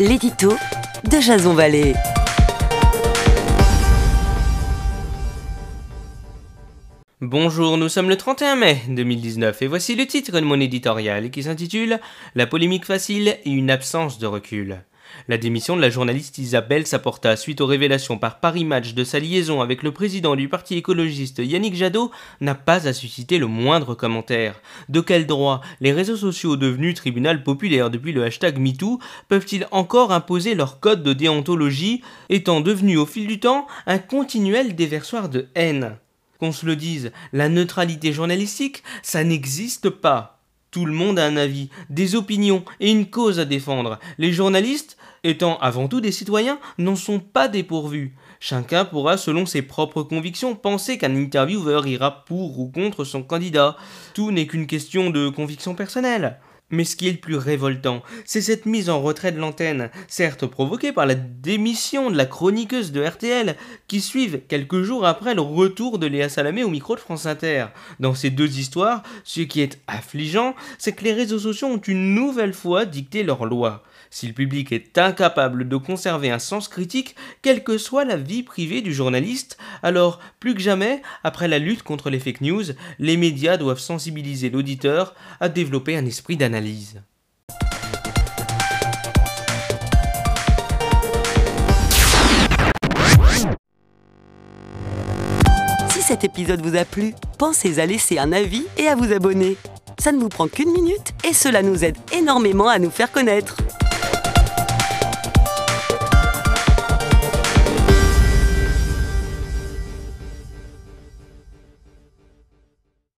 l'édito de Jason Vallée. Bonjour, nous sommes le 31 mai 2019 et voici le titre de mon éditorial qui s'intitule La polémique facile et une absence de recul. La démission de la journaliste Isabelle Saporta suite aux révélations par Paris Match de sa liaison avec le président du parti écologiste Yannick Jadot n'a pas à susciter le moindre commentaire. De quel droit les réseaux sociaux devenus tribunal populaire depuis le hashtag MeToo peuvent-ils encore imposer leur code de déontologie, étant devenus au fil du temps un continuel déversoir de haine? Qu'on se le dise, la neutralité journalistique, ça n'existe pas. Tout le monde a un avis, des opinions et une cause à défendre. Les journalistes, étant avant tout des citoyens, n'en sont pas dépourvus. Chacun pourra, selon ses propres convictions, penser qu'un intervieweur ira pour ou contre son candidat. Tout n'est qu'une question de conviction personnelle. Mais ce qui est le plus révoltant, c'est cette mise en retrait de l'antenne, certes provoquée par la démission de la chroniqueuse de RTL, qui suivent quelques jours après le retour de Léa Salamé au micro de France Inter. Dans ces deux histoires, ce qui est affligeant, c'est que les réseaux sociaux ont une nouvelle fois dicté leurs lois. Si le public est incapable de conserver un sens critique, quelle que soit la vie privée du journaliste, alors plus que jamais, après la lutte contre les fake news, les médias doivent sensibiliser l'auditeur à développer un esprit d'analyse. Si cet épisode vous a plu, pensez à laisser un avis et à vous abonner. Ça ne vous prend qu'une minute et cela nous aide énormément à nous faire connaître.